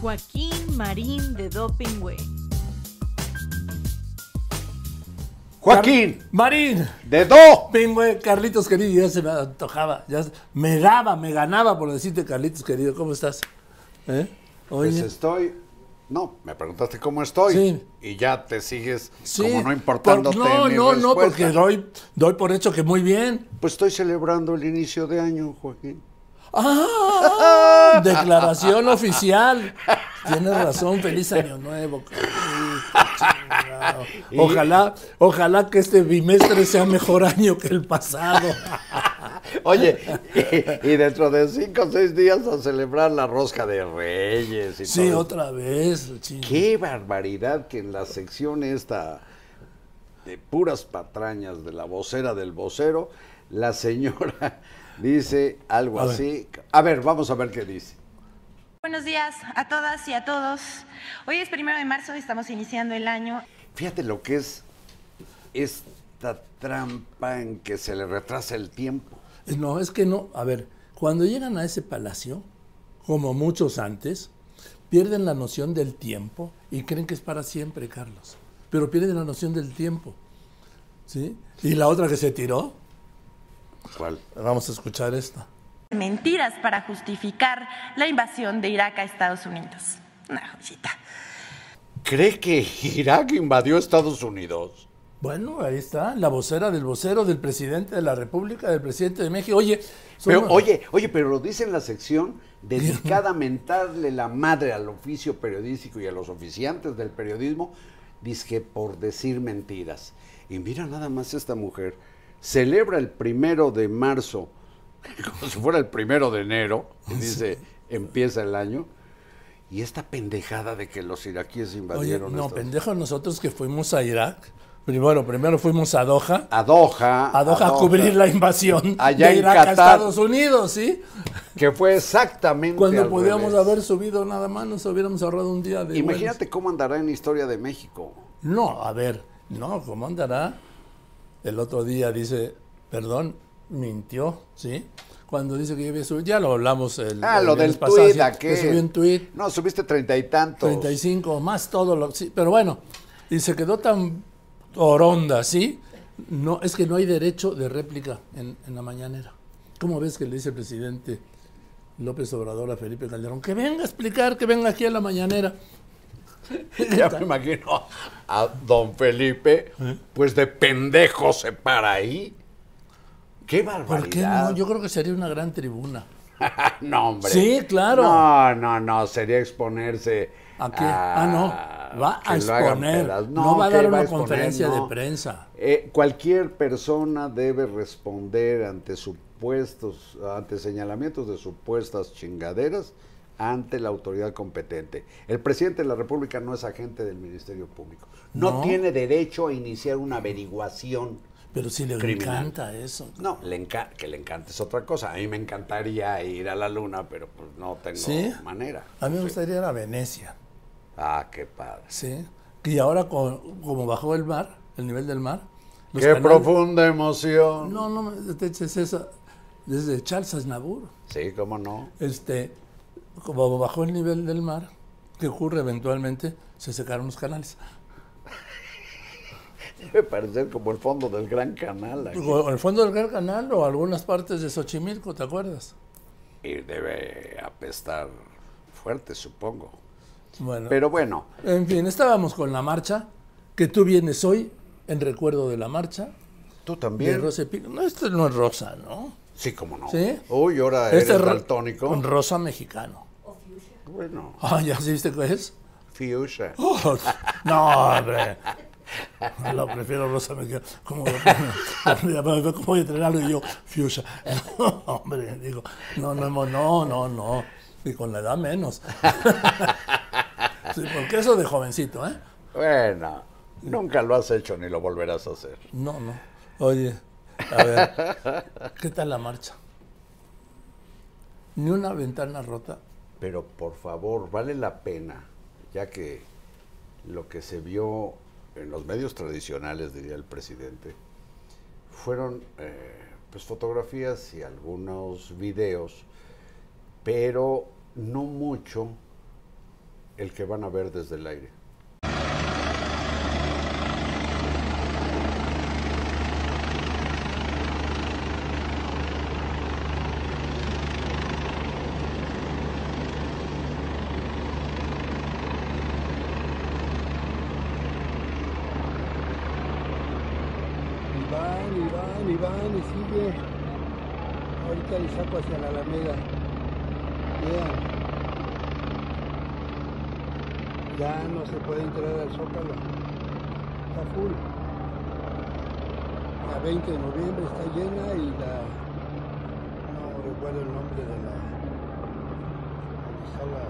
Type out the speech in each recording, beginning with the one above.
Joaquín Marín de Doping Way. Joaquín, Marín. de Do. Pingüe, Carlitos querido, ya se me antojaba. Ya se- me daba, me ganaba por decirte Carlitos querido. ¿Cómo estás? ¿Eh? Pues estoy. No, me preguntaste cómo estoy. Sí. Y ya te sigues sí, como no importándote. por- no, mi no, no, porque doy, doy por hecho que muy bien. Pues estoy celebrando el inicio de año, Joaquín. ¡Ah! Declaración oficial. Tienes razón, feliz año nuevo. Ojalá, ojalá que este bimestre sea mejor año que el pasado. Oye, y, y dentro de cinco o seis días a celebrar la rosca de Reyes y Sí, todo. otra vez. ching. Qué barbaridad que en la sección esta de puras patrañas de la vocera del vocero, la señora dice algo A ver. así. A ver, vamos a ver qué dice. Buenos días a todas y a todos. Hoy es primero de marzo, estamos iniciando el año. Fíjate lo que es esta trampa en que se le retrasa el tiempo. No, es que no. A ver, cuando llegan a ese palacio, como muchos antes, pierden la noción del tiempo y creen que es para siempre, Carlos. Pero pierden la noción del tiempo. ¿Sí? Y la otra que se tiró, ¿Cuál? vamos a escuchar esta. Mentiras para justificar la invasión de Irak a Estados Unidos. Una joyita. ¿Cree que Irak invadió Estados Unidos? Bueno, ahí está, la vocera del vocero, del presidente de la República, del presidente de México. Oye, son- Pero, oye, oye, pero lo dice en la sección dedicada a mentarle la madre al oficio periodístico y a los oficiantes del periodismo, dice por decir mentiras. Y mira nada más esta mujer, celebra el primero de marzo, como si fuera el primero de enero, y dice, empieza el año, y esta pendejada de que los iraquíes oye, invadieron no, Estados- pendejos nosotros que fuimos a Irak. Primero, primero fuimos a Doha. a Doha, a Doha a cubrir la invasión Allá de en Irak a Qatar. Estados Unidos, ¿sí? que fue exactamente Cuando podíamos revés. haber subido nada más, nos hubiéramos ahorrado un día de Imagínate cómo andará en la historia de México. No, a ver, no, ¿cómo andará? El otro día dice, perdón, mintió, ¿sí? Cuando dice que yo subido, ya lo hablamos el Ah, el lo del pasado, tuit, aquel. que subí un tuit, No, subiste treinta y tantos. 35 más todo lo sí, pero bueno, y se quedó tan oronda, ¿sí? No, es que no hay derecho de réplica en, en la mañanera. ¿Cómo ves que le dice el presidente López Obrador a Felipe Calderón? Que venga a explicar, que venga aquí a la mañanera. Ya me imagino a don Felipe, ¿Eh? pues de pendejo se para ahí. ¡Qué barbaridad! ¿Por qué no? Yo creo que sería una gran tribuna. no, hombre. Sí, claro. No, no, no, sería exponerse. ¿A qué? Ah, no. Va a exponer. pedas. No, va a dar una exponer, conferencia no. de prensa. Eh, cualquier persona debe responder ante supuestos, ante señalamientos de supuestas chingaderas ante la autoridad competente. El presidente de la República no es agente del Ministerio Público. No, No. tiene derecho a iniciar una averiguación. Pero si le Criminal. encanta eso. No, le enca- que le encante es otra cosa. A mí me encantaría ir a la luna, pero pues no tengo ¿Sí? manera. A mí me Sí. gustaría ir a Venecia. Ah, qué padre. Sí. Y ahora, con- como bajó el mar, el nivel del mar. Qué canales- profunda emoción. No, no, te eches esa. Desde Charles Aznavour. Sí, cómo no. Este, como bajó el nivel del mar, ¿qué ocurre eventualmente? Se secaron los canales. Debe parecer como el fondo del Gran Canal. aquí. O el fondo del Gran Canal o algunas partes de Xochimilco, ¿te acuerdas? Y debe apestar fuerte, supongo. Bueno, Pero bueno, en fin, estábamos con la marcha, que tú vienes hoy en recuerdo de la marcha tú de también. Pico. No, este no es rosa, ¿no? Sí, cómo no. ¿Sí? Uy, ahora Este eres daltónico. Con rosa mexicano. Bueno, Ah, ¿ya viste qué es? fuchsia. Oh, no, hombre. Lo prefiero rosa mexicano. ¿Cómo ¿Cómo voy a entrenarlo y yo? Fuchsia. No, hombre, digo, no, no, no, no, no, no. Y con la edad menos. Sí, porque eso de jovencito, ¿eh? Bueno, nunca lo has hecho ni lo volverás a hacer. No, no. Oye, a ver, ¿qué tal la marcha? Ni una ventana rota. Pero por favor, vale la pena, ya que lo que se vio en los medios tradicionales, diría el presidente, fueron eh, pues fotografías y algunos videos, pero no mucho el que van a ver desde el aire. Y van, y van, y y sigue. Ahorita le saco hacia la Alameda. Vean. Ya no se puede entrar al Zócalo. Está full. La 20 de noviembre está llena y la... No recuerdo el nombre de la... está la...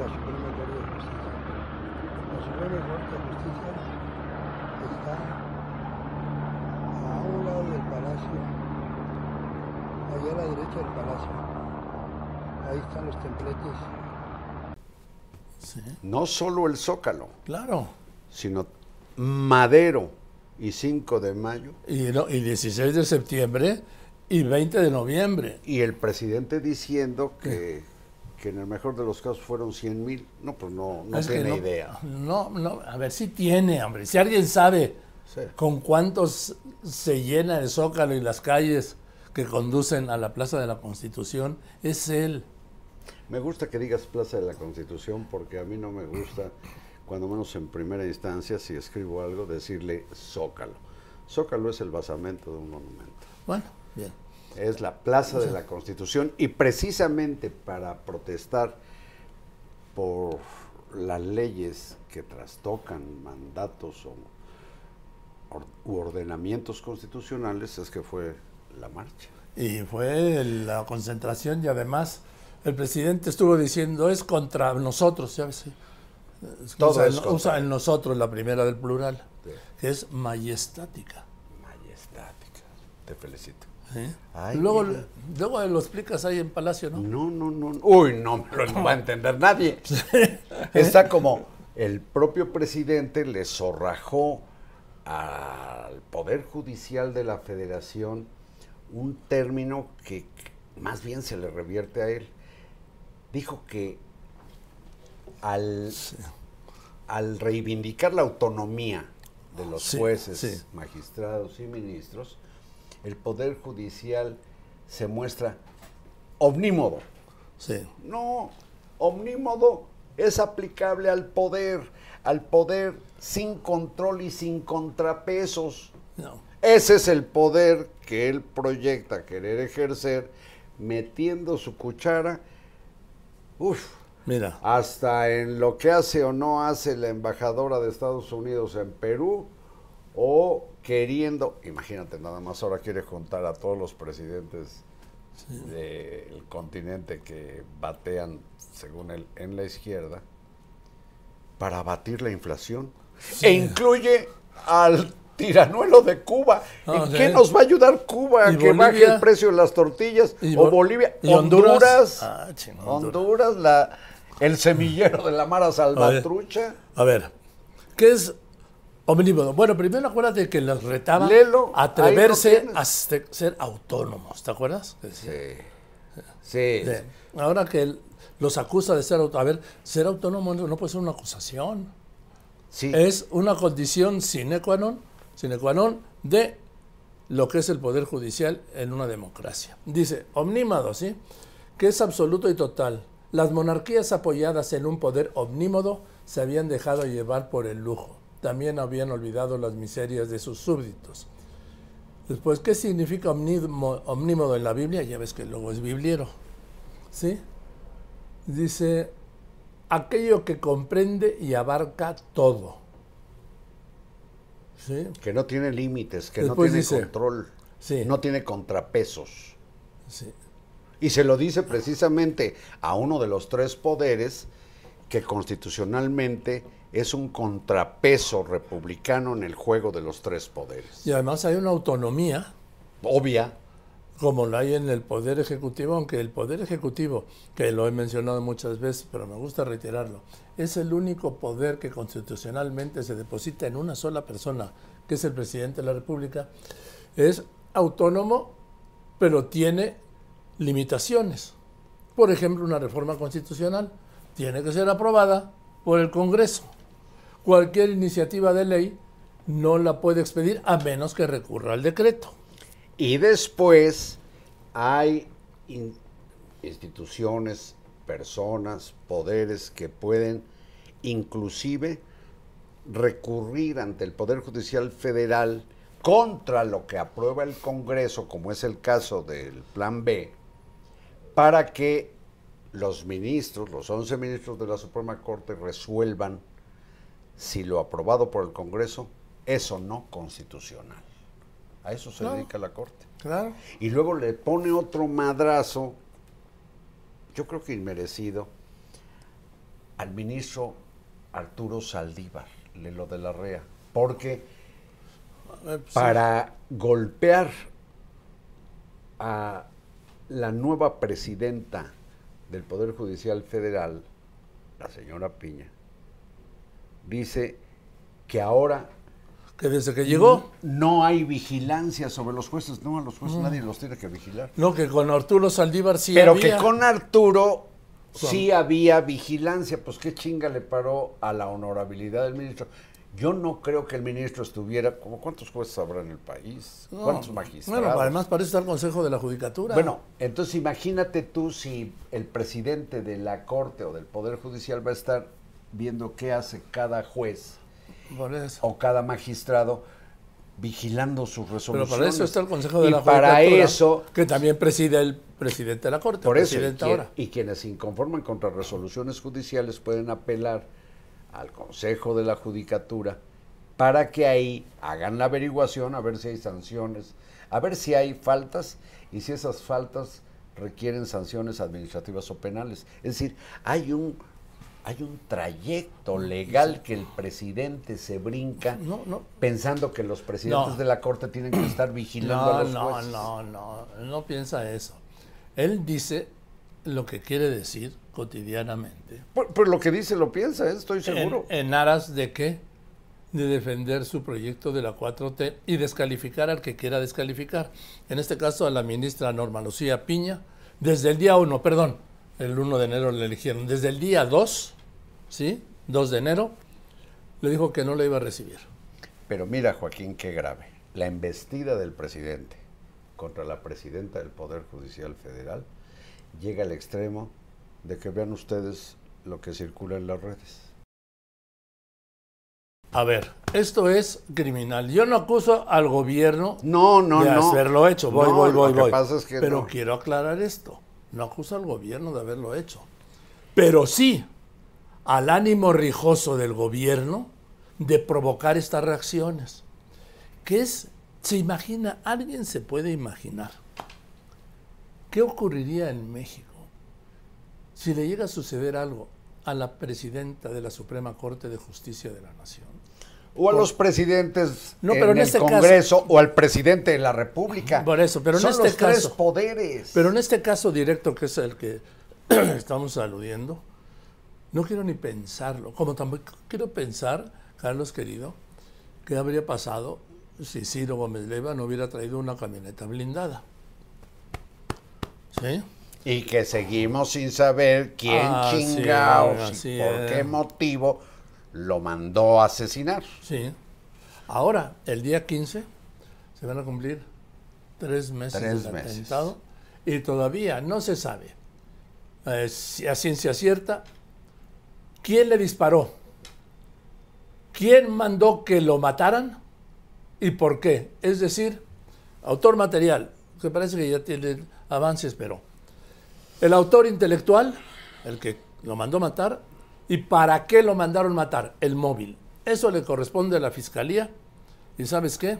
La Suprema Corte de Justicia. La Suprema Corte de Justicia está a un lado del palacio, allá a la derecha del palacio. Ahí están los templetes. Sí, No solo el Zócalo, claro. sino Madero y 5 de mayo. Y, no- y 16 de septiembre y 20 de noviembre. Y el presidente diciendo que, que en el mejor de los casos fueron 100 mil. No, pues no, no Es tiene no- idea. No, no, a ver si tiene, hombre. Si alguien sabe Sí. con cuántos se llena el Zócalo y las calles que conducen a la Plaza de la Constitución, es él. Me gusta que digas Plaza de la Constitución porque a mí no me gusta, cuando menos en primera instancia, si escribo algo, decirle Zócalo. Zócalo es el basamento de un monumento. Bueno, bien. Es la Plaza de la Constitución y precisamente para protestar por las leyes que trastocan mandatos o or- u ordenamientos constitucionales es que fue la marcha. Y fue la concentración y además el presidente estuvo diciendo es contra nosotros, ya ves. Todo usa, es contra usa el nosotros, la primera del plural, Sí. que es majestática. Majestática. Te felicito. ¿Eh? Ay, luego, mira. luego lo explicas ahí en Palacio, ¿no? No, no, no. no. Uy, no me lo va a entender nadie. Está como el propio presidente le zorrajó al Poder Judicial de la Federación un término que más bien se le revierte a él. Dijo que al, al reivindicar la autonomía de los Sí, jueces, sí. magistrados y ministros, el Poder Judicial se muestra omnímodo. Sí. No, omnímodo es aplicable al poder, al poder sin control y sin contrapesos. No. Ese es el poder que él proyecta querer ejercer, metiendo su cuchara, uf, Mira, hasta en lo que hace o no hace la embajadora de Estados Unidos en Perú, o queriendo, imagínate nada más, ahora quiere juntar a todos los presidentes del continente que batean, según él, en la izquierda, para abatir la inflación. E incluye al tiranuelo de Cuba. Ah, ¿En sí. qué nos va a ayudar Cuba a ¿Y que baje el precio de las tortillas? ¿Y o Bo- Bolivia. y Honduras? Honduras. Ah, Honduras, Honduras. la, el semillero de la Mara Salvatrucha. a ver, ¿qué es omnímodo? Bueno, primero acuérdate que les retaba ahí atreverse a se- ser autónomos, ¿te acuerdas? Sí. Sí. ahora que los acusa de ser autónomos, a ver, ser autónomo no no puede ser una acusación. sí. es una condición sine qua non, sine qua non de lo que es el poder judicial en una democracia. Dice, omnímodo, ¿sí? Que es absoluto y total. Las monarquías apoyadas en un poder omnímodo se habían dejado llevar por el lujo. También habían olvidado las miserias de sus súbditos. Después, ¿qué significa omnímo- omnímodo en la Biblia? Ya ves que luego es bibliero. ¿Sí? Dice, aquello que comprende y abarca todo. ¿Sí? Que no tiene límites, que Después no tiene dice- control, Sí. no tiene contrapesos. Sí. Y se lo dice precisamente a uno de los tres poderes que constitucionalmente es un contrapeso republicano en el juego de los tres poderes. Y además hay una autonomía, Obvia, como la hay en el Poder Ejecutivo, aunque el Poder Ejecutivo, que lo he mencionado muchas veces, pero me gusta reiterarlo, es el único poder que constitucionalmente se deposita en una sola persona, que es el presidente de la República, es autónomo, pero tiene limitaciones. Por ejemplo, una reforma constitucional tiene que ser aprobada por el Congreso. Cualquier iniciativa de ley no la puede expedir a menos que recurra al decreto. Y después hay in- instituciones, personas, poderes que pueden inclusive recurrir ante el Poder Judicial Federal contra lo que aprueba el Congreso, como es el caso del Plan B, para que los ministros, los 11 ministros de la Suprema Corte, resuelvan si lo aprobado por el Congreso es o no constitucional. A eso se Claro. dedica la Corte. Claro. Y luego le pone otro madrazo, yo creo que inmerecido, al ministro Arturo Saldívar, de lo de la REA, porque Eh, pues, para golpear a la nueva presidenta del Poder Judicial Federal, la señora Piña, dice que ahora Que desde que llegó, no hay vigilancia sobre los jueces. No, a los jueces nadie los tiene que vigilar. no, que con Arturo Saldívar sí Pero había. que con Arturo sí había vigilancia. Pues qué chinga le paró a la honorabilidad del ministro. Yo no creo que el ministro estuviera, como cuántos jueces habrá en el país, No, cuántos magistrados. Bueno, además parece estar el Consejo de la Judicatura. Bueno, entonces imagínate tú si el presidente de la Corte o del Poder Judicial va a estar viendo qué hace cada juez Por eso. o cada magistrado vigilando sus Pero resoluciones. para eso está el Consejo de y la para eso Que también preside el presidente de la Corte. Por eso, y, ahora. y quienes se inconforman contra resoluciones judiciales pueden apelar al Consejo de la Judicatura para que ahí hagan la averiguación, a ver si hay sanciones, a ver si hay faltas y si esas faltas requieren sanciones administrativas o penales. Es decir, hay un hay un trayecto legal que el presidente se brinca No, no. pensando que los presidentes No. de la Corte tienen que estar vigilando No, a los no, jueces. no, no, él no piensa eso. Él dice lo que quiere decir cotidianamente. Por lo que dice lo piensa, ¿eh? estoy En, seguro. en aras de qué? De defender su proyecto de la 4T y descalificar al que quiera descalificar. En este caso a la ministra Norma Lucía Piña, desde el día 1, perdón, el 1 de enero le eligieron, desde el día 2, ¿sí? 2 de enero, le dijo que no le iba a recibir. Pero mira, Joaquín, qué grave. La embestida del presidente contra la presidenta del Poder Judicial Federal llega al extremo de que vean ustedes lo que circula en las redes. A ver, esto es criminal. Yo no acuso al gobierno No, no, de no. haberlo hecho. Voy, No, voy, voy, Lo que pasa es que Pero no. quiero aclarar esto. No acuso al gobierno de haberlo hecho. Pero sí al ánimo rijoso del gobierno de provocar estas reacciones. ¿Qué es? ¿Se imagina? ¿Alguien se puede imaginar? ¿Qué ocurriría en México si le llega a suceder algo a la presidenta de la Suprema Corte de Justicia de la Nación? O a los presidentes No, pero en el este Congreso o al presidente de la República. Por eso, pero en Son este los tres poderes. Pero en este caso directo, que es el que estamos aludiendo, no quiero ni pensarlo. Como tampoco quiero pensar, Carlos querido, qué habría pasado si Ciro Gómez Leiva no hubiera traído una camioneta blindada. ¿Sí? Y que seguimos sin saber quién Ah, sí, y por es. qué motivo lo mandó a asesinar. Sí. Ahora, el día 15, se van a cumplir tres meses Tres del meses. atentado y todavía no se sabe eh, si a ciencia cierta quién le disparó, quién mandó que lo mataran y por qué. Es decir, autor material, que parece que ya tiene avances, pero el autor intelectual, el que lo mandó matar, y para qué lo mandaron matar, el móvil. Eso le corresponde a la fiscalía. ¿Y sabes qué?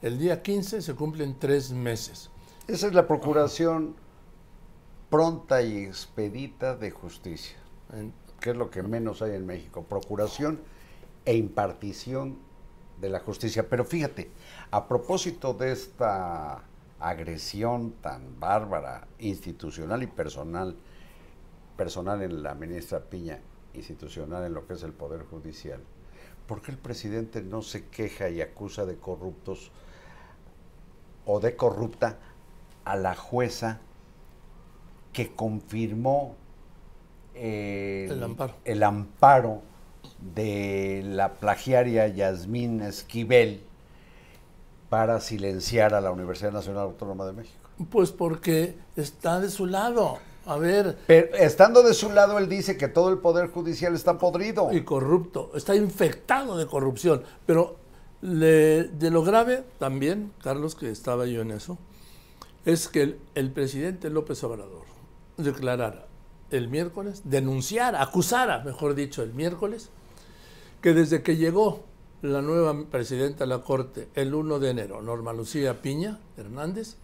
El día 15 se cumplen tres meses. Esa es la procuración pronta y expedita de justicia, En- que es lo que menos hay en México, procuración e impartición de la justicia. Pero fíjate, a propósito de esta agresión tan bárbara, institucional y personal, personal en la ministra Piña, institucional en lo que es el Poder Judicial, ¿por qué el presidente no se queja y acusa de corruptos o de corrupta a la jueza que confirmó el, El amparo. el amparo de la plagiaria Yasmín Esquivel para silenciar a la Universidad Nacional Autónoma de México. Pues porque está de su lado. A ver, Pero estando de su lado, él dice que todo el Poder Judicial está podrido. y corrupto, está infectado de corrupción. Pero le- de lo grave también, Carlos, que estaba yo en eso, es que el, el presidente López Obrador declarara el miércoles, denunciara, acusara, mejor dicho, el miércoles, que desde que llegó la nueva presidenta de la Corte el 1 de enero, Norma Lucía Piña Hernández,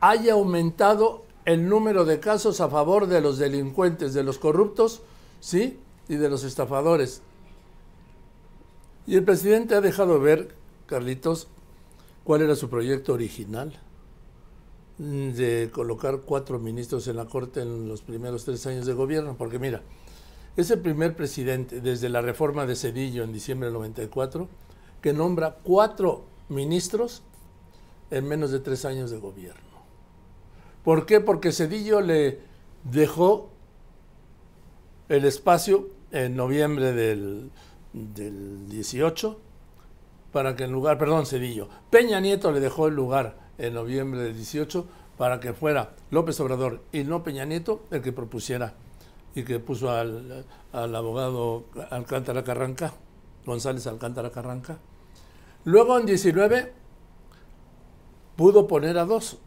haya aumentado el número de casos a favor de los delincuentes, de los corruptos, ¿sí? Y de los estafadores. Y el presidente ha dejado ver, Carlitos, cuál era su proyecto original de colocar cuatro ministros en la Corte en los primeros tres años de gobierno. Porque mira, es el primer presidente desde la reforma de Cedillo en diciembre del 94 que nombra cuatro ministros en menos de tres años de gobierno. ¿Por qué? Porque Cedillo le dejó el espacio en noviembre del, del 18 para que en lugar, perdón, Cedillo, Peña Nieto le dejó el lugar en noviembre del 18 para que fuera López Obrador y no Peña Nieto el que propusiera y que puso al, al abogado Alcántara Carranca, González Alcántara Carranca. Luego en 19 pudo poner a dos.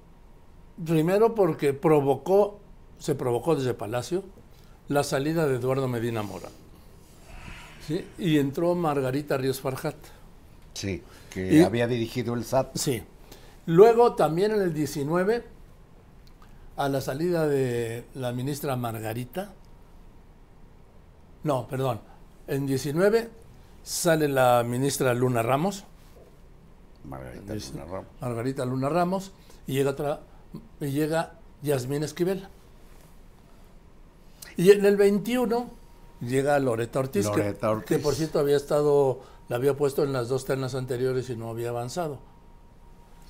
Primero porque provocó, se provocó desde Palacio la salida de Eduardo Medina Mora. ¿Sí? Y entró Margarita Ríos Farjat. Sí, que Y- había dirigido el SAT. Sí. Luego también en el 19, a la salida de la ministra Margarita, no, perdón, en 19 sale la ministra Luna Ramos, Margarita Luna Ramos. Margarita Luna Ramos, y llega otra, y llega Yasmín Esquivel. Y en el 21 llega Loreta Ortiz, que- por cierto había estado, la había puesto en las dos ternas anteriores y no había avanzado.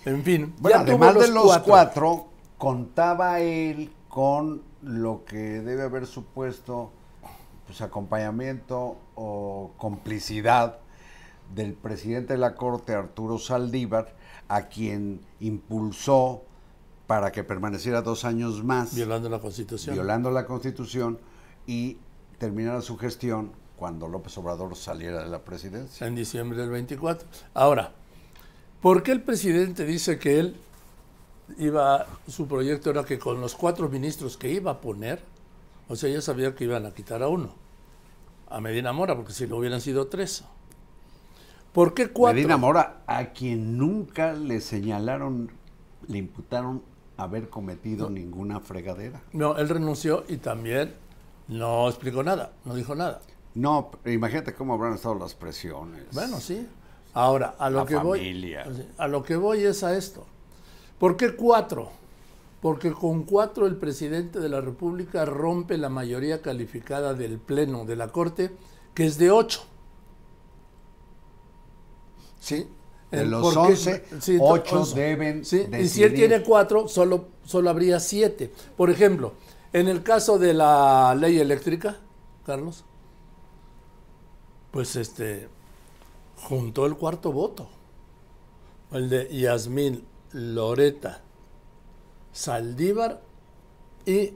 En fin, Bueno, ya además de los cuatro. cuatro. contaba él con lo que debe haber supuesto pues, acompañamiento o complicidad del presidente de la Corte, Arturo Saldívar, a quien impulsó para que permaneciera dos años más, Violando la Constitución. violando la Constitución y terminara su gestión cuando López Obrador saliera de la presidencia. en diciembre del 24. Ahora, ¿por qué el presidente dice que él iba, su proyecto era que con los cuatro ministros que iba a poner, o sea, ya sabía que iban a quitar a uno, a Medina Mora, porque si lo hubieran sido tres. ¿Por qué cuatro? Medina Mora, a quien nunca le señalaron, le imputaron haber cometido ninguna fregadera. No, él renunció y también no explicó nada, no dijo nada. No, imagínate cómo habrán estado las presiones. Bueno, sí. Ahora, a lo La que familia. voy a lo que voy es a esto. ¿Por qué cuatro? Porque con cuatro el presidente de la República rompe la mayoría calificada del Pleno de la Corte, que es de ocho. ¿Sí? De los porque- 11, sí, ocho once. deben Sí, Y si él tiene cuatro, solo, solo habría siete. Por ejemplo, en el caso de la ley eléctrica, Carlos, pues este juntó el cuarto voto. El de Yasmín Loreta Saldívar y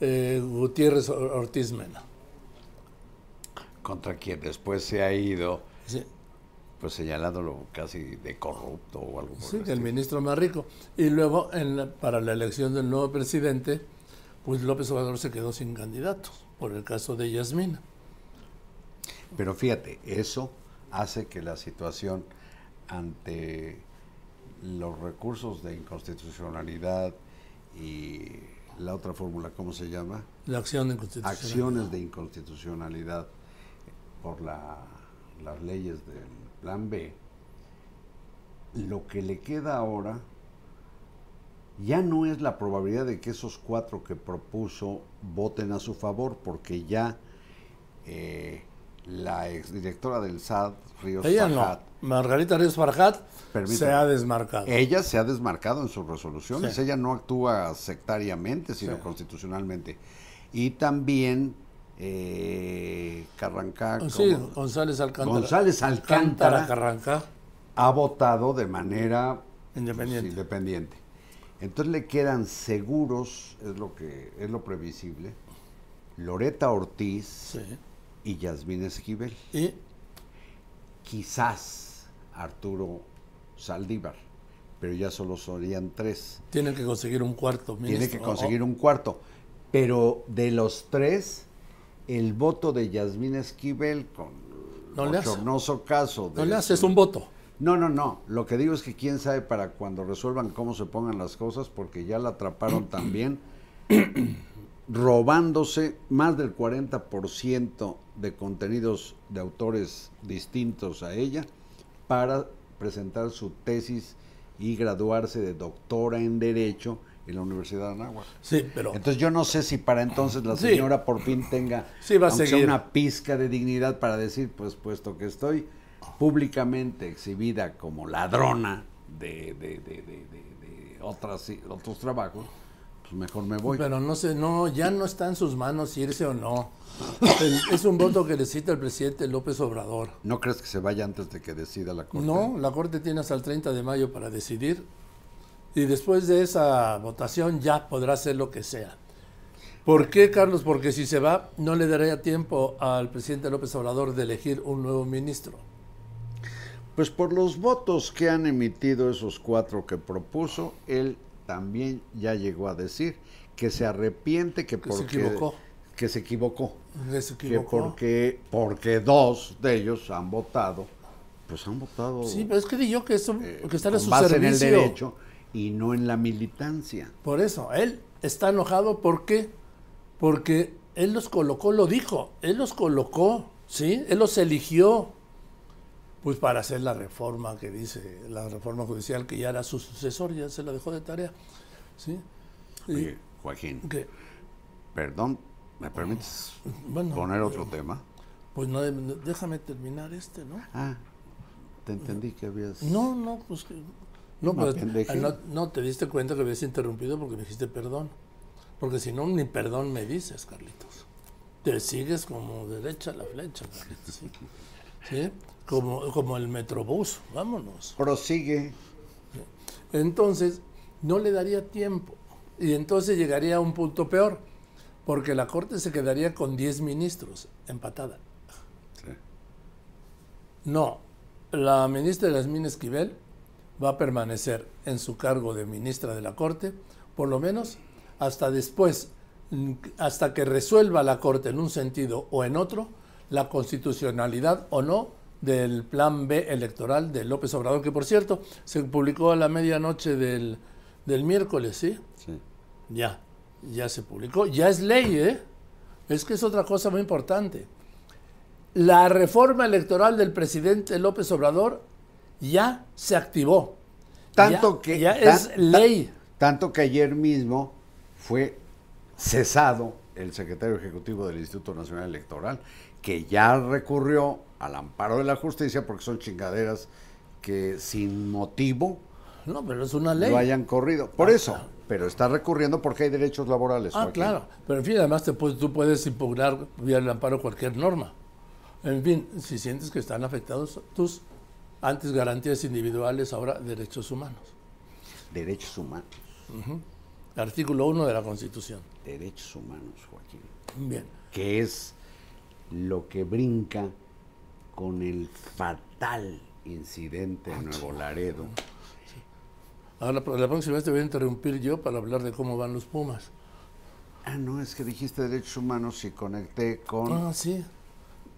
eh, Gutiérrez Or- Ortiz Mena. Contra quien después se ha ido, Sí, pues señalándolo casi de corrupto o algo por sí, el ministro más rico. Y luego, en la- para la elección del nuevo presidente, pues López Obrador se quedó sin candidatos, por el caso de Yasmín. Pero fíjate, eso hace que la situación ante los recursos de inconstitucionalidad y la otra fórmula, ¿cómo se llama? La acción de constitución. Acciones de inconstitucionalidad por la- las leyes del Plan B, lo que le queda ahora ya no es la probabilidad de que esos cuatro que propuso voten a su favor, porque ya eh, la exdirectora del SAT, Ríos Ella no. Margarita Ríos Farjat Permítame. se ha desmarcado. ella se ha desmarcado en sus resoluciones. Sí. Ella no actúa sectariamente, sino Sí. constitucionalmente. Y también eh, Carrancá, sí, como- González Alcántara. González Alcántara. Carranca. ha votado de manera Independiente. pues, independiente. Entonces le quedan seguros, es lo que es lo previsible, Loreta Ortiz Sí. Y Yasmín Esquivel. Y Quizás Arturo Saldívar, pero ya solo serían tres. tienen que conseguir un cuarto ministro. Tiene que ¿no? conseguir un cuarto. Pero de los tres, el voto de Yasmín Esquivel con No le hace. caso de No le un voto. No, no, no. Lo que digo es que quién sabe para cuando resuelvan cómo se pongan las cosas, porque ya la atraparon también robándose más del 40% de contenidos de autores distintos a ella para presentar su tesis y graduarse de doctora en Derecho en la Universidad de Anáhuac. Sí, pero Entonces yo no sé si para entonces la Sí. señora por fin tenga Sí, va a seguir. una pizca de dignidad para decir, pues puesto que estoy públicamente exhibida como ladrona de, de, de, de- de- de otras, otros trabajos, pues mejor me voy. Pero no sé, no, ya no está en sus manos irse o no. Es un voto que le cita el presidente López Obrador. ¿No crees que se vaya antes de que decida la Corte? No, la Corte tiene hasta el 30 de mayo para decidir. Y después de esa votación ya podrá hacer lo que sea. ¿Por qué, Carlos? Porque si se va, no le daría tiempo al presidente López Obrador de elegir un nuevo ministro. Pues por los votos que han emitido esos cuatro que propuso, él también ya llegó a decir que se arrepiente que, Que se porque equivocó. que se equivocó. Que se que equivocó. porque porque dos de ellos han votado pues han votado Sí, pero es que di yo que, eso, eh, que está a con su base en el derecho y no en la militancia Por eso, él está enojado, ¿por qué? Porque él los colocó, lo dijo, él los colocó, ¿sí? Él los eligió, pues para hacer la reforma que dice, la reforma judicial que ya era su sucesor, ya se la dejó de tarea, ¿sí? Oye, Joaquín que, perdón me permites bueno, poner otro tema pues no, déjame terminar este, ¿no? ah te entendí que habías No, no, pues que... No, ah, no, no, te diste cuenta que habías interrumpido porque me dijiste perdón. Porque si no, ni perdón me dices, Carlitos. Te sigues como derecha la flecha, Carlitos. ¿sí? ¿Sí? Como, como el metrobús, vámonos. prosigue Entonces, no le daría tiempo. Y entonces llegaría a un punto peor, porque la Corte se quedaría con 10 ministros, empatada. Sí. No, la ministra Yasmín Esquivel va a permanecer en su cargo de ministra de la Corte, por lo menos hasta después, hasta que resuelva la Corte en un sentido o en otro, la constitucionalidad o no del plan B electoral de López Obrador, que por cierto se publicó a la medianoche del, del miércoles, ¿sí? sí. Ya, ya se publicó, ya es ley, ¿eh? Es que es otra cosa muy importante. La reforma electoral del presidente López Obrador ya se activó. tanto Ya- que ya tan- es tan- ley. tanto que ayer mismo fue cesado el secretario ejecutivo del Instituto Nacional Electoral, que ya recurrió al amparo de la justicia porque son chingaderas que sin motivo No, pero es una ley. lo hayan corrido. Por Ah, eso, claro. pero está recurriendo porque hay derechos laborales. Ah, Joaquín. claro. Pero en fin, además te puedes- tú puedes impugnar vía el amparo cualquier norma. En fin, si sientes que están afectados tus antes garantías individuales, ahora derechos humanos. Derechos humanos. Artículo 1 de la Constitución. Derechos humanos, Joaquín. Bien. Que es lo que brinca con el fatal incidente en Nuevo Laredo. Ahora, la próxima vez te voy a interrumpir yo para hablar de cómo van los Pumas. Ah, no, es que dijiste derechos humanos y conecté con, Ah, sí.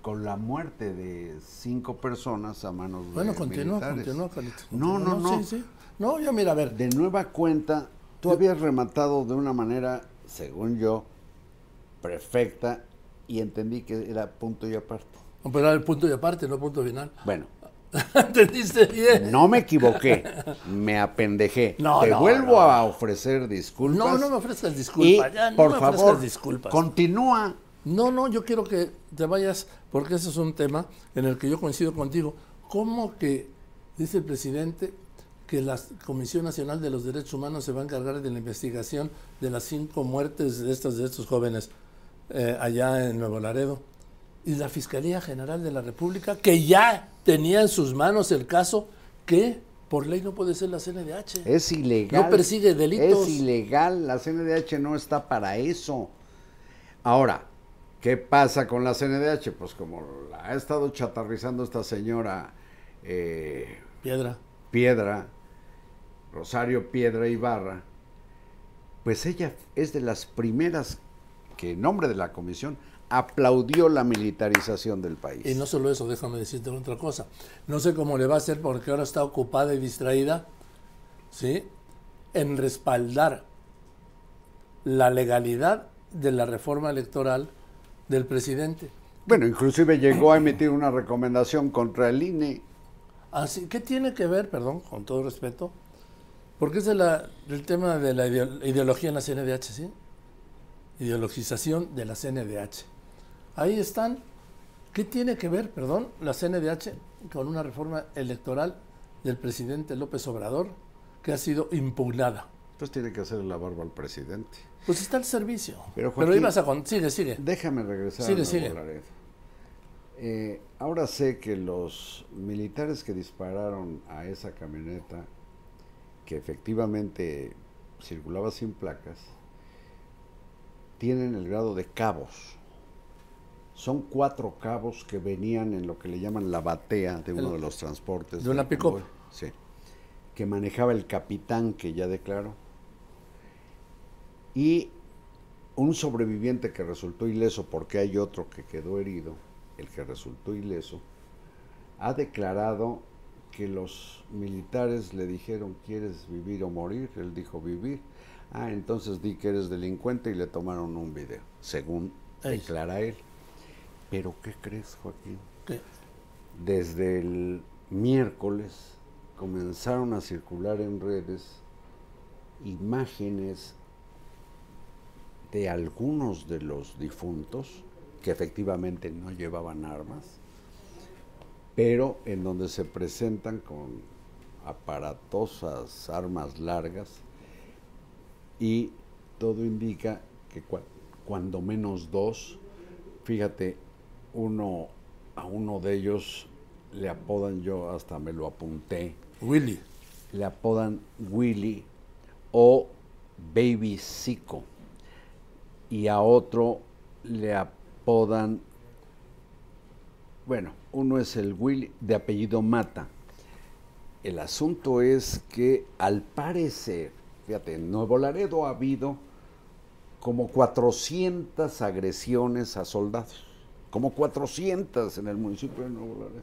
con la muerte de cinco personas a manos de Bueno, continúa, militares. continúa, Carlitos. No, continúa. no, no. Sí, sí. No, ya mira, a ver. De nueva cuenta, tú habías rematado de una manera, según yo, perfecta y entendí que era punto y aparte. Pero era el punto y aparte, no punto final. Bueno, ¿Entendiste bien? no me equivoqué, me apendejé. No, Te no, vuelvo no. a ofrecer disculpas. No, no me ofrezcas Y, disculpas. ya, no por me favor, disculpas. continúa No, no, yo quiero que te vayas, porque ese es un tema en el que yo coincido contigo. ¿Cómo que, dice el presidente, que la Comisión Nacional de los Derechos Humanos se va a encargar de la investigación de las cinco muertes de estos, de estos jóvenes eh, allá en Nuevo Laredo? Y la Fiscalía General de la República, que ya tenía en sus manos el caso, que por ley no puede ser la CNDH. Es ilegal. No persigue delitos. Es ilegal. La CNDH no está para eso. Ahora, ¿qué pasa con la CNDH? Pues como la ha estado chatarrizando esta señora eh, Piedra. Piedra, Rosario Piedra Ibarra, pues ella es de las primeras que en nombre de la comisión aplaudió la militarización del país. Y no solo eso, déjame decirte otra cosa. No sé cómo le va a hacer porque ahora está ocupada y distraída, ¿sí? En respaldar la legalidad de la reforma electoral del presidente. Bueno, inclusive llegó a emitir una recomendación contra el INE. Así, ¿Qué tiene que ver, perdón, con todo respeto? Porque es de la, del tema de la ideología en la CNDH, ¿sí? Ideologización de la CNDH. Ahí están. ¿Qué tiene que ver, perdón, la CNDH con una reforma electoral del presidente López Obrador que ha sido impugnada? Pues tiene que hacer la barba al presidente. Pues está el servicio. Pero, Pero ibas a con... Sigue, sigue. Déjame regresar Sigue, a sigue. Eh, ahora sé que los militares que dispararon a esa camioneta, que efectivamente circulaba sin placas, tienen el grado de cabos. Son cuatro cabos que venían en lo que le llaman la batea de uno El- de los transportes. de una pick-up. convoy. Sí. Que manejaba el capitán que ya declaró. Y un sobreviviente que resultó ileso, porque hay otro que quedó herido, el que resultó ileso, ha declarado que los militares le dijeron, ¿quieres vivir o morir? Él dijo, vivir. Ah, entonces di que eres delincuente y le tomaron un video, según declara él. Pero ¿qué crees, Joaquín? ¿Qué? Desde el miércoles comenzaron a circular en redes imágenes de algunos de los difuntos que efectivamente no llevaban armas, pero en donde se presentan con aparatosas armas largas y todo indica que cua- cuando menos dos, fíjate, uno a uno de ellos le apodan, yo hasta me lo apunté, Willy. le apodan Willy o Baby Zico y a otro le apodan, bueno, uno es el Willy de apellido Mata. El asunto es que al parecer, fíjate, en Nuevo Laredo ha habido como 400 agresiones a soldados, como 400 en el municipio de Nuevo Laredo.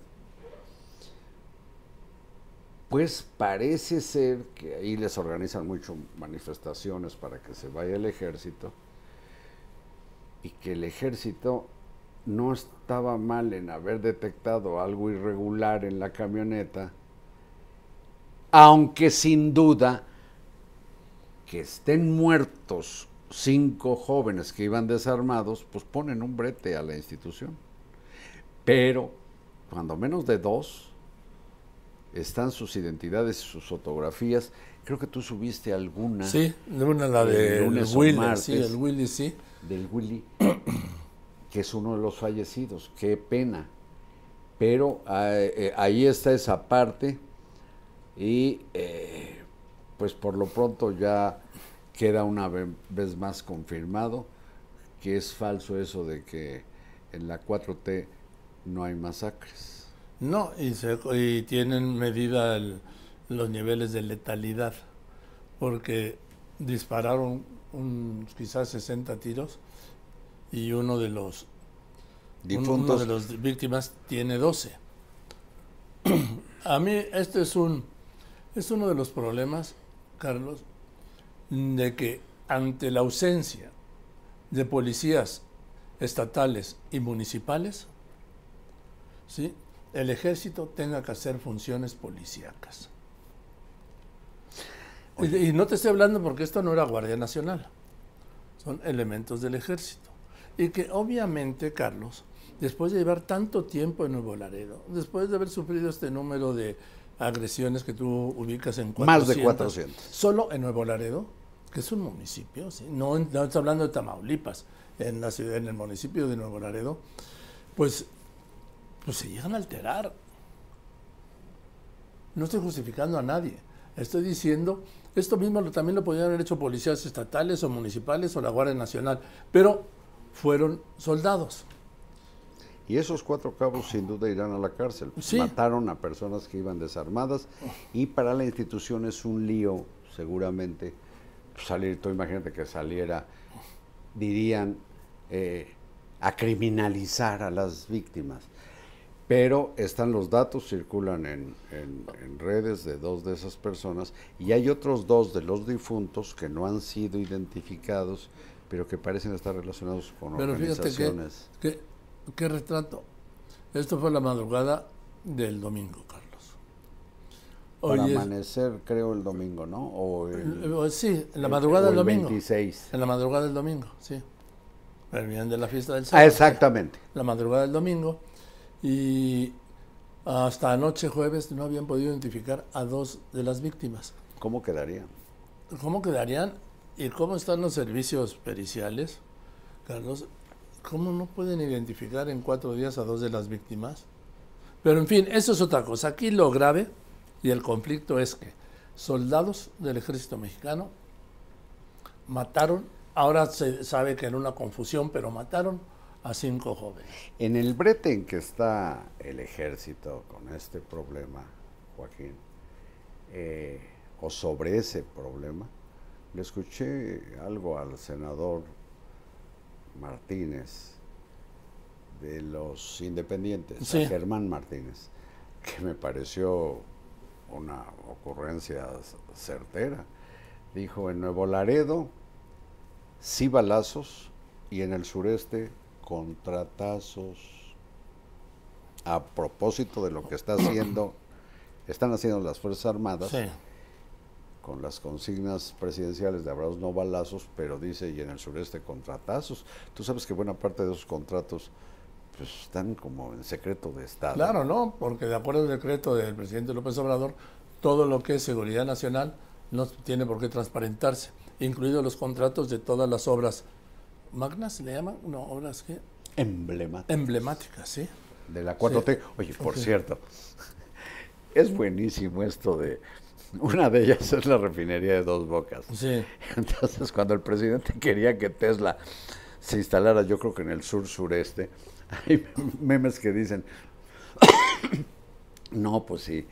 Pues parece ser que ahí les organizan mucho manifestaciones para que se vaya el ejército y que el ejército no estaba mal en haber detectado algo irregular en la camioneta, aunque sin duda que estén muertos cinco jóvenes que iban desarmados, pues ponen un brete a la institución. Pero cuando menos de dos están sus identidades y sus fotografías. Creo que tú subiste alguna Sí, una la de El lunes Willy, martes. sí, el Willy, sí. del Willy, que es uno de los fallecidos. Qué pena. Pero ah, eh, ahí está esa parte y eh, pues por lo pronto ya queda una ve- vez más confirmado que es falso eso de que en la 4T no hay masacres. No, y, se- y tienen medida el- los niveles de letalidad, porque dispararon un- quizás 60 tiros y uno de los uno- de las víctimas tiene 12. A mí este es un es uno de los problemas, Carlos, de que ante la ausencia de policías estatales y municipales, ¿sí? el ejército tenga que hacer funciones policíacas. Y, y no te estoy hablando porque esto no era Guardia Nacional, son elementos del ejército. Y que obviamente, Carlos, después de llevar tanto tiempo en Nuevo Laredo, después de haber sufrido este número de agresiones que tú ubicas en 400, Más de 400. Solo en Nuevo Laredo, que es un municipio, ¿sí? no, no estoy hablando de Tamaulipas, en, la ciudad, en el municipio de Nuevo Laredo, pues, pues se llegan a alterar. No estoy justificando a nadie. Estoy diciendo, esto mismo lo- también lo podrían haber hecho policías estatales o municipales o la Guardia Nacional, pero fueron soldados. Y esos cuatro cabos sin duda irán a la cárcel. Sí. Mataron a personas que iban desarmadas y para la institución es un lío, seguramente, salir, tú imagínate que saliera, dirían, eh, a criminalizar a las víctimas. Pero están los datos, circulan en, en- en redes de dos de esas personas y hay otros dos de los difuntos que no han sido identificados, pero que parecen estar relacionados con Pero fíjate que, organizaciones. que- qué retrato. Esto fue la madrugada del domingo, Carlos. Para Hoy es- amanecer, creo, el domingo, ¿no? O el, eh, sí, en la el- madrugada del el domingo. 26. En la madrugada del domingo, sí. Venían de la fiesta del Ah, sábado. exactamente. La madrugada del domingo. Y hasta anoche jueves no habían podido identificar a dos de las víctimas. ¿Cómo quedaría? ¿Cómo quedarían? ¿Y cómo están los servicios periciales, Carlos? ¿Cómo no pueden identificar en cuatro días a dos de las víctimas? Pero en fin, eso es otra cosa. Aquí lo grave y el conflicto es que soldados del ejército mexicano mataron, ahora se sabe que en una confusión, pero mataron a cinco jóvenes. En el brete en que está el ejército con este problema, Joaquín, eh, o sobre ese problema, le escuché algo al senador Martínez de los independientes, a. Germán Martínez, que me pareció una ocurrencia certera. Dijo, en Nuevo Laredo, sí balazos, y en el sureste, contratazos. A propósito de lo que está haciendo, están haciendo las Fuerzas Armadas Sí. Con las consignas presidenciales de abrazos no balazos, pero dice, y en el sureste contratazos. Tú sabes que buena parte de esos contratos pues, están como en secreto de Estado. Claro, ¿no? Porque de acuerdo al decreto del presidente López Obrador, todo lo que es seguridad nacional no tiene por qué transparentarse, incluidos los contratos de todas las obras magnas, ¿le llaman? No, obras ¿qué? Emblemático. emblemáticas, ¿sí? de la 4T. Oye, por cierto, es buenísimo esto de... Una de ellas es la refinería de Dos Bocas. Sí. Entonces, cuando el presidente quería que Tesla se instalara, yo creo que en el sur-sureste, hay memes que dicen, no, pues sí,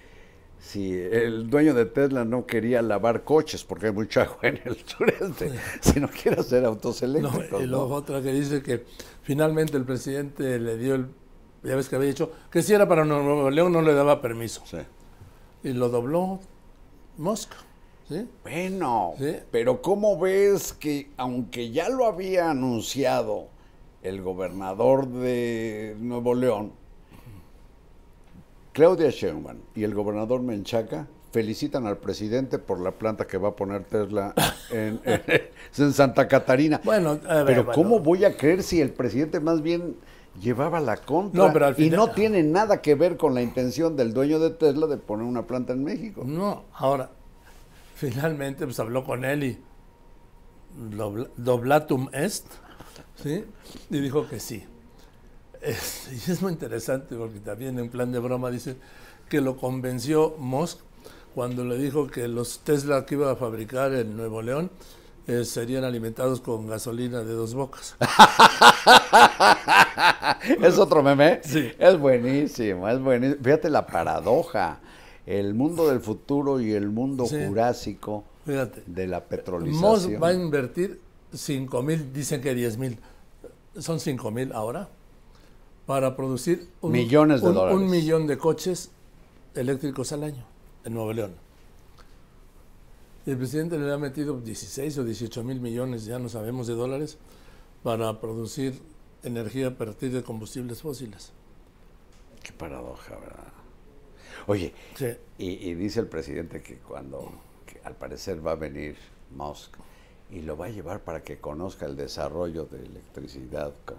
si el dueño de Tesla no quería lavar coches porque hay mucha agua en el sureste, si no quiere hacer autos No, eléctricos. y ¿no? luego otra que dice que finalmente el presidente le dio el, ya ves que había dicho que si era para Nuevo León no le daba permiso. Sí. Y lo dobló Musk, ¿sí? Bueno, Sí. pero ¿cómo ves que aunque ya lo había anunciado el gobernador de Nuevo León, Claudia Sheinbaum y el gobernador Menchaca felicitan al presidente por la planta que va a poner Tesla en, en- en Santa Catarina? Bueno, a ver, pero bueno. ¿cómo voy a creer si el presidente más bien llevaba la contra No, pero al y no tiene nada que ver con la intención del dueño de Tesla de poner una planta en México? No, ahora, finalmente pues habló con él y dobla- doblatum est, ¿sí? Y dijo que sí. Es, y es muy interesante porque también en plan de broma dice que lo convenció Musk cuando le dijo que los Tesla que iba a fabricar en Nuevo León eh, serían alimentados con gasolina de dos bocas. ¿Es otro meme? Sí. Es buenísimo, es buenísimo. Fíjate la paradoja. El mundo del futuro y el mundo Sí. jurásico Fíjate. de la petrolización. va a invertir 5 mil, dicen que 10 mil, son 5 mil ahora, para producir un, Millones de un- dólares. un millón de coches eléctricos al año en Nuevo León. Y el presidente le ha metido 16 o 18 mil millones, ya no sabemos, de dólares para producir energía a partir de combustibles fósiles. Qué paradoja, ¿verdad? Oye, Sí. y, y dice el presidente que cuando, que al parecer va a venir Musk, y lo va a llevar para que conozca el desarrollo de electricidad con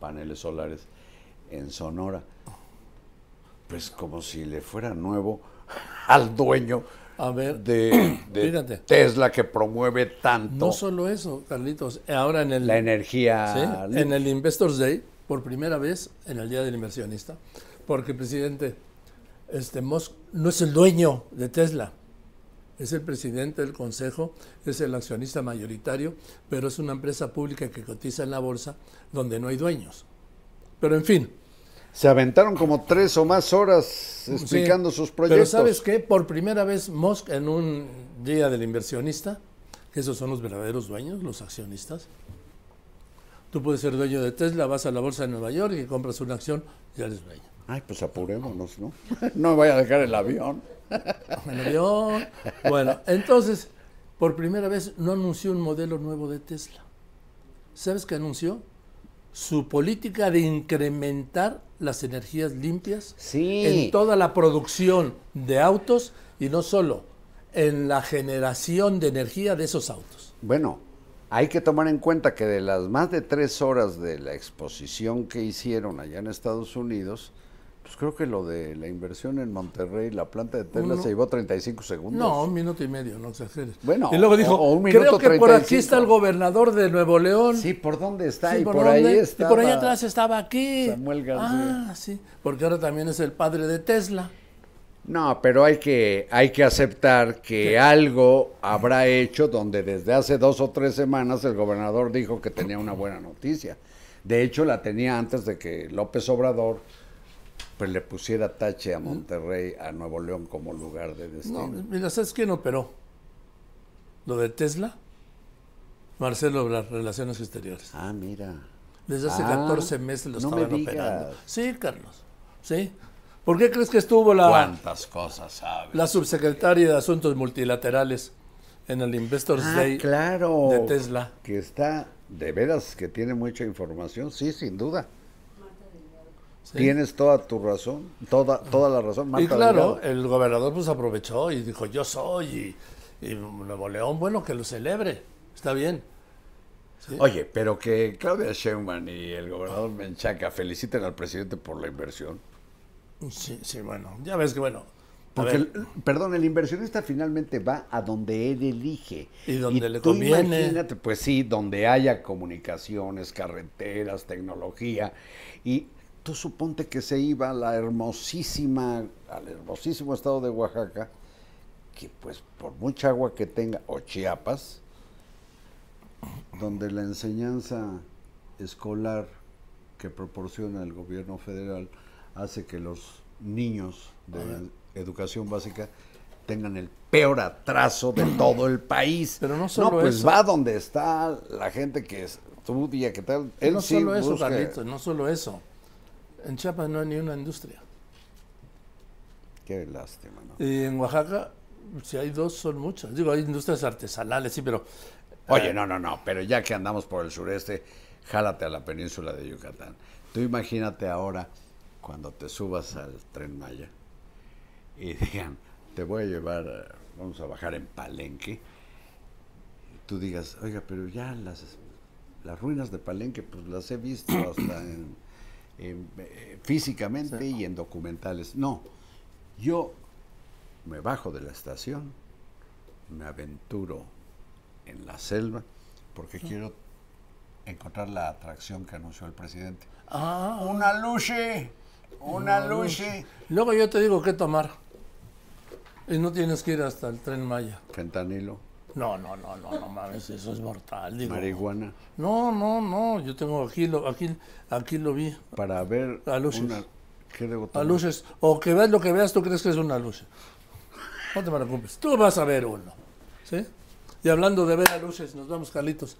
paneles solares en Sonora. Pues como si le fuera nuevo al dueño A ver, de. Tesla que promueve tanto No solo eso, Carlitos. Ahora en el, la energía. ¿sí? en el Investors Day, por primera vez en el Día del Inversionista, porque el presidente este, Musk no es el dueño de Tesla, es el presidente del consejo, es el accionista mayoritario, pero es una empresa pública que cotiza en la bolsa donde no hay dueños. Pero en fin, Se aventaron como tres o más horas explicando Sí, sus Pero proyectos. ¿sabes qué? Por primera vez Musk en un día del inversionista, que esos son los verdaderos dueños, los accionistas. Tú puedes ser dueño de Tesla, vas a la bolsa de Nueva York y compras una acción, ya eres dueño. Ay, pues apurémonos, ¿no? no me vaya a dejar el avión. En avión. Bueno, entonces, por primera vez no anunció un modelo nuevo de Tesla. ¿Sabes qué anunció? Su política de incrementar las energías limpias Sí. en toda la producción de autos y no solo en la generación de energía de esos autos. Bueno, hay que tomar en cuenta que de las más de tres horas de la exposición que hicieron allá en Estados Unidos, pues creo que lo de la inversión en Monterrey, la planta de Tesla, Uno- se llevó 35 segundos. No, un minuto y medio, no exageres. Bueno, y luego dijo, o- o un minuto creo que por aquí 35". está el gobernador de Nuevo León. Sí, ¿por dónde está? Sí, y por, dónde? ahí Y está. por allá atrás estaba aquí. Samuel García. Ah, sí, porque ahora también es el padre de Tesla. No, pero hay que, hay que aceptar que algo habrá hecho donde desde hace dos o tres semanas el gobernador dijo que tenía una buena noticia. De hecho, la tenía antes de que López Obrador pues le pusiera tache a Monterrey, a Nuevo León como lugar de No, destino. mira, ¿sabes quién operó? Lo de Tesla, Marcelo las Relaciones Exteriores. Ah, mira. Desde hace Ah, 14 meses lo no estaban operando. Sí, Carlos. Sí. ¿Por qué crees que estuvo la, ¿Cuántas cosas sabe? la subsecretaria de Asuntos Multilaterales en el Investors Ah, Day claro. de Tesla? Que está, de veras, que tiene mucha información. Sí, sin duda. Sí. Tienes toda tu razón, toda, toda la razón. Y claro, Delgado. el gobernador pues aprovechó y dijo, yo soy, y, y Nuevo León, bueno, que lo celebre, está bien. Sí. Oye, pero que Claudia Sheinbaum y el gobernador Menchaca feliciten al presidente por la inversión. Sí, sí, bueno, ya ves que bueno. Porque, el- perdón, el inversionista finalmente va a donde él elige. Y donde le tú conviene. Imagínate, pues sí, donde haya comunicaciones, carreteras, tecnología. Y tú suponte que se iba a la hermosísima, al hermosísimo estado de Oaxaca, que pues por mucha agua que tenga, o Chiapas, donde la enseñanza escolar que proporciona el gobierno federal hace que los niños de educación básica tengan el peor atraso de todo el país. Pero no solo pues eso. va donde está la gente que estudia, que tal. Él no sí solo eso, busca- Carlitos, no solo eso. En Chiapas no hay ni una industria. Qué lástima, ¿no? Y en Oaxaca, si hay dos, son muchas. Digo, hay industrias artesanales, sí, pero... Oye, eh, no, no, no, pero ya que andamos por el sureste, jálate a la península de Yucatán. Tú imagínate ahora cuando te subas al tren Maya y digan, te voy a llevar, vamos a bajar en Palenque, y tú digas, oiga, pero ya las, las ruinas de Palenque, pues las he visto hasta en, eh, físicamente y en documentales. No, yo me bajo de la estación, me aventuro en la selva, porque quiero encontrar la atracción que anunció el presidente. Ah, Una luche, una luche. luego yo te digo qué tomar. Y no tienes que ir hasta el tren Maya. Fentanilo, No, no, no, no, no mames, eso es mortal. Digo. marihuana, No, no, no, yo tengo aquí lo, aquí, aquí lo vi. para ver A luces. una... ¿Qué debo A tomar? luces. O que veas lo que veas, tú crees que es una luz. No te preocupes, tú vas a ver uno. ¿Sí? Y hablando de ver a luces, nos vamos, Carlitos.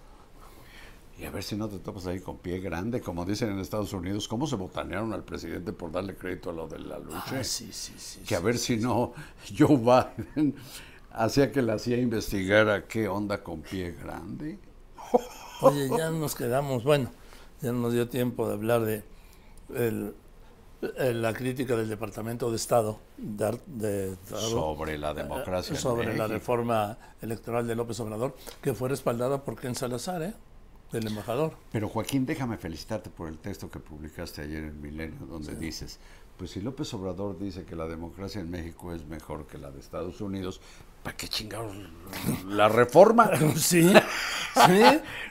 Y a ver si no te topas ahí con pie grande, como dicen en Estados Unidos. ¿Cómo se botanearon al presidente por darle crédito a lo de la lucha? Ah, sí, sí, sí. que a ver si no Joe Biden hacía que le hacía investigar a qué onda con pie grande. Oye, ya nos quedamos, bueno, ya no nos dio tiempo de hablar de el eh, la crítica del Departamento de Estado de, de Sobre la democracia. en sobre la reforma electoral de López Obrador, que fue respaldada por Ken Salazar, ¿eh? el embajador. Pero Joaquín, déjame felicitarte por el texto que publicaste ayer en Milenio, donde dices, pues si López Obrador dice que la democracia en México es mejor que la de Estados Unidos, ¿para qué chingados la reforma? Sí, sí.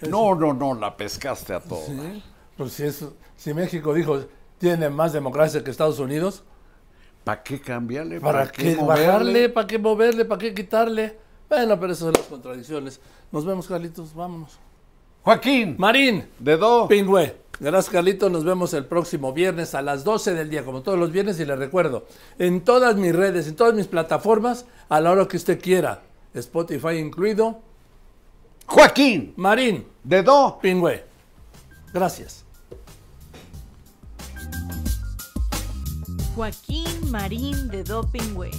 No, no, no, la pescaste a todo. Sí, Pues si, es, si México dijo tiene más democracia que Estados Unidos, ¿Para qué cambiarle? ¿para, qué, moverle? bajarle? ¿Para qué moverle? ¿Para qué quitarle? Bueno, pero esas son las contradicciones. Nos vemos, Carlitos, vámonos. Joaquín, Marín, dedo. Pingüe. Gracias, Carlitos. Nos vemos el próximo viernes a las 12 del día, como todos los viernes. Y les recuerdo, en todas mis redes, en todas mis plataformas, a la hora que usted quiera, Spotify incluido, Joaquín, Marín, dedo. Pingüe. Gracias. Joaquín Marín de Dopingüe.